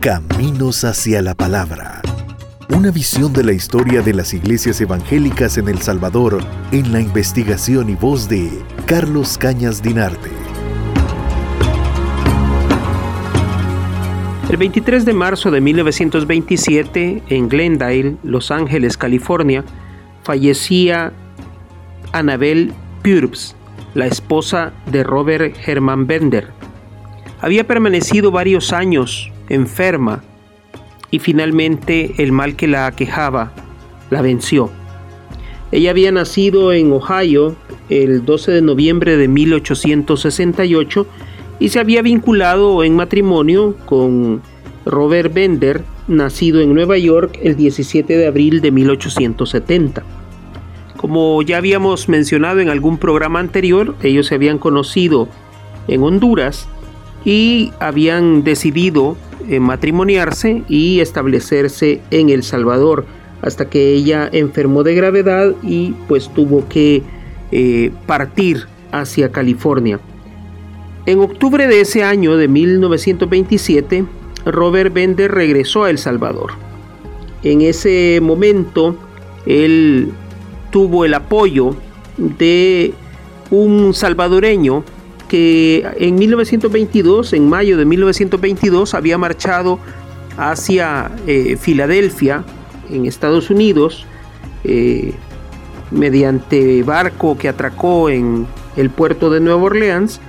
Caminos hacia la Palabra. Una visión de la historia de las iglesias evangélicas en El Salvador en la investigación y voz de Carlos Cañas Dinarte. El 23 de marzo de 1927, en Glendale, Los Ángeles, California, fallecía Annabel Purbs, la esposa de Robert Herman Bender. Había permanecido varios años enferma y finalmente el mal que la aquejaba la venció. Ella había nacido en Ohio el 12 de noviembre de 1868 y se había vinculado en matrimonio con Robert Bender, nacido en Nueva York el 17 de abril de 1870. Como ya habíamos mencionado en algún programa anterior, ellos se habían conocido en Honduras y habían decidido eh, matrimoniarse y establecerse en El Salvador hasta que ella enfermó de gravedad y pues tuvo que eh, partir hacia California. En octubre de ese año de 1927, Robert Bender regresó a El Salvador. En ese momento, él tuvo el apoyo de un salvadoreño que en 1922, en mayo de 1922, había marchado hacia eh, Filadelfia, en Estados Unidos, eh, mediante barco que atracó en el puerto de Nueva Orleans.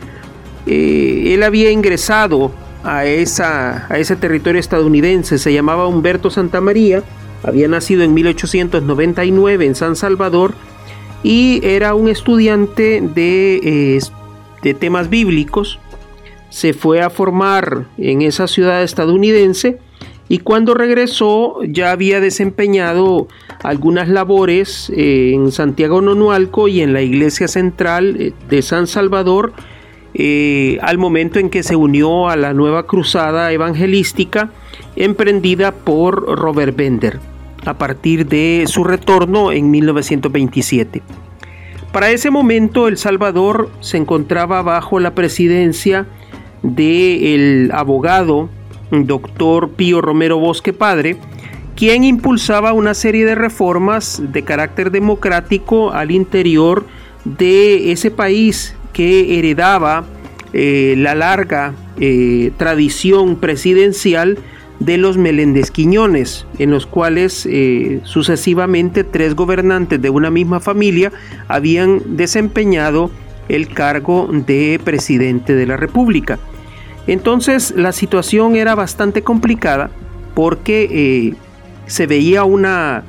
Eh, él había ingresado a, esa, a ese territorio estadounidense, se llamaba Humberto Santamaría, había nacido en 1899 en San Salvador y era un estudiante de, de temas bíblicos. Se fue a formar en esa ciudad estadounidense y cuando regresó ya había desempeñado algunas labores eh, en Santiago Nonualco y en la iglesia central eh, de San Salvador eh, al momento en que se unió a la nueva cruzada evangelística emprendida por Robert Bender a partir de su retorno en 1927. Para ese momento El Salvador se encontraba bajo la presidencia del abogado doctor Pío Romero Bosque Padre, quien impulsaba una serie de reformas de carácter democrático al interior de ese país que heredaba eh, la larga eh, tradición presidencial de los Meléndez Quiñones, en los cuales eh, sucesivamente tres gobernantes de una misma familia habían desempeñado el cargo de presidente de la República. Entonces la situación era bastante complicada porque eh, se veía una,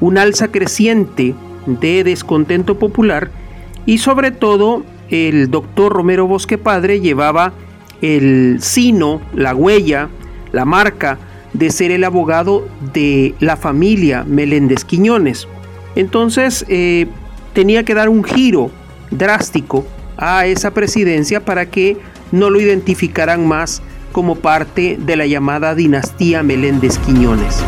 un alza creciente de descontento popular y sobre todo el doctor Romero Bosque Padre llevaba el sino, la huella, la marca de ser el abogado de la familia Meléndez Quiñones. Entonces eh, tenía que dar un giro drástico a esa presidencia para que no lo identificaran más como parte de la llamada dinastía Meléndez Quiñones.